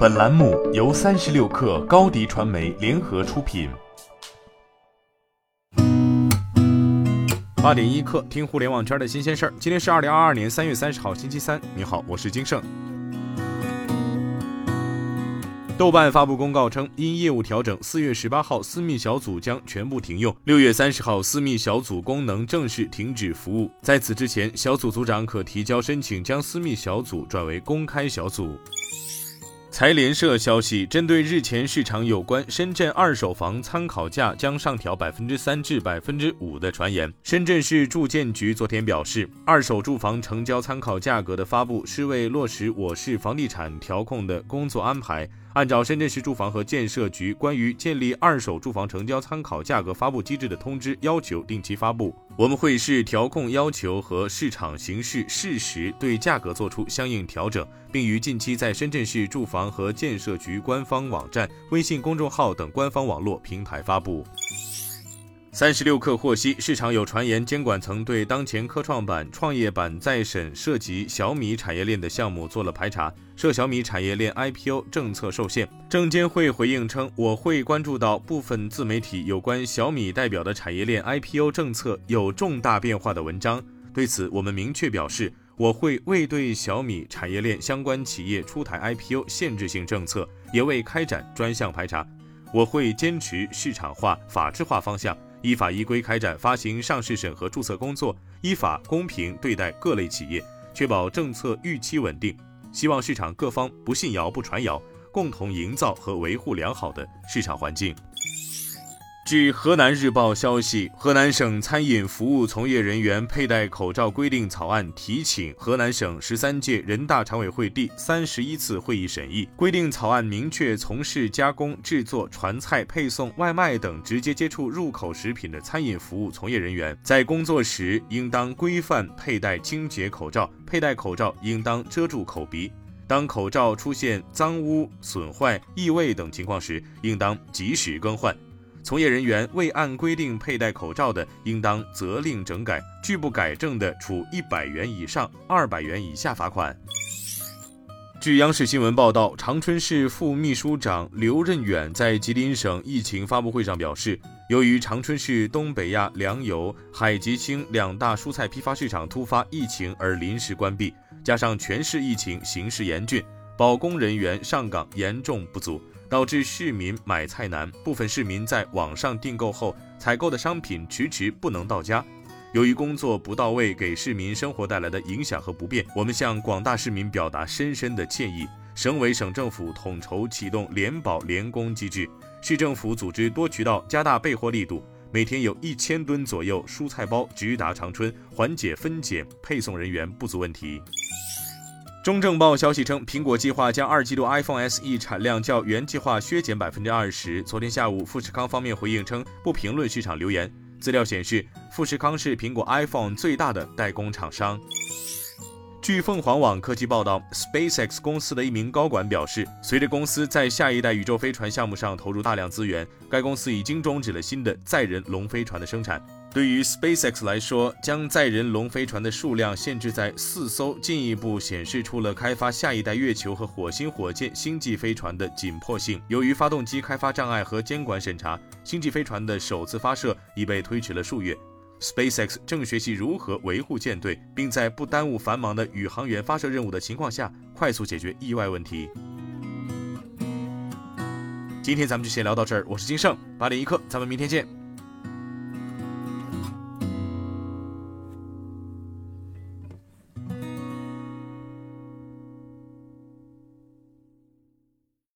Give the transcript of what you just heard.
本栏目由三十六氪高低传媒联合出品。八点一刻，听互联网圈的新鲜事儿。今天是二零二二年三月三十号，星期三。你好，我是金盛。豆瓣发布公告称，因业务调整，四月十八号私密小组将全部停用，六月三十号私密小组功能正式停止服务。在此之前，小组组长可提交申请，将私密小组转为公开小组。财联社消息，针对日前市场有关深圳二手房参考价将上调百分之三至百分之五的传言，深圳市住建局昨天表示，二手住房成交参考价格的发布是为落实我市房地产调控的工作安排。按照深圳市住房和建设局关于建立二手住房成交参考价格发布机制的通知要求，定期发布。我们会视调控要求和市场形势适时对价格做出相应调整，并于近期在深圳市住房和建设局官方网站、微信公众号等官方网络平台发布。三十六氪获悉，市场有传言，监管层对当前科创板、创业板在审涉及小米产业链的项目做了排查，涉小米产业链 IPO 政策受限。证监会回应称，我会关注到部分自媒体有关小米代表的产业链 IPO 政策有重大变化的文章，对此我们明确表示，我会未对小米产业链相关企业出台 IPO 限制性政策，也未开展专项排查，我会坚持市场化、法治化方向。依法依规开展发行、上市审核、注册工作，依法公平对待各类企业，确保政策预期稳定。希望市场各方不信谣、不传谣，共同营造和维护良好的市场环境。据河南日报消息，河南省餐饮服务从业人员佩戴口罩规定草案提请河南省十三届人大常委会第三十一次会议审议。规定草案明确，从事加工、制作、传菜、配送、外卖等直接接触入口食品的餐饮服务从业人员，在工作时应当规范佩戴清洁口罩，佩戴口罩应当遮住口鼻。当口罩出现脏污、损坏、异味等情况时，应当及时更换。从业人员未按规定佩戴口罩的，应当责令整改；拒不改正的，处一百元以上二百元以下罚款。据央视新闻报道，长春市副秘书长刘任远在吉林省疫情发布会上表示，由于长春市东北亚粮油、海吉星两大蔬菜批发市场突发疫情而临时关闭，加上全市疫情形势严峻，保工人员上岗严重不足。导致市民买菜难，部分市民在网上订购后采购的商品迟迟不能到家。由于工作不到位，给市民生活带来的影响和不便，我们向广大市民表达深深的歉意。省委省政府统筹启动联保联工机制，市政府组织多渠道加大备货力度，每天有一千吨左右蔬菜包直达长春，缓解分拣配送人员不足问题。中证报消息称，苹果计划将二季度 iPhone SE 产量较原计划削减百分之二十。昨天下午，富士康方面回应称，不评论市场留言。资料显示，富士康是苹果 iPhone 最大的代工厂商。据凤凰网科技报道，SpaceX 公司的一名高管表示，随着公司在下一代宇宙飞船项目上投入大量资源，该公司已经终止了新的载人龙飞船的生产。对于 SpaceX 来说，将载人龙飞船的数量限制在四艘，进一步显示出了开发下一代月球和火星火箭星际飞船的紧迫性。由于发动机开发障碍和监管审查，星际飞船的首次发射已被推迟了数月。SpaceX 正学习如何维护舰队，并在不耽误繁忙的宇航员发射任务的情况下，快速解决意外问题。今天咱们就先聊到这儿，我是金盛，八点一刻，咱们明天见。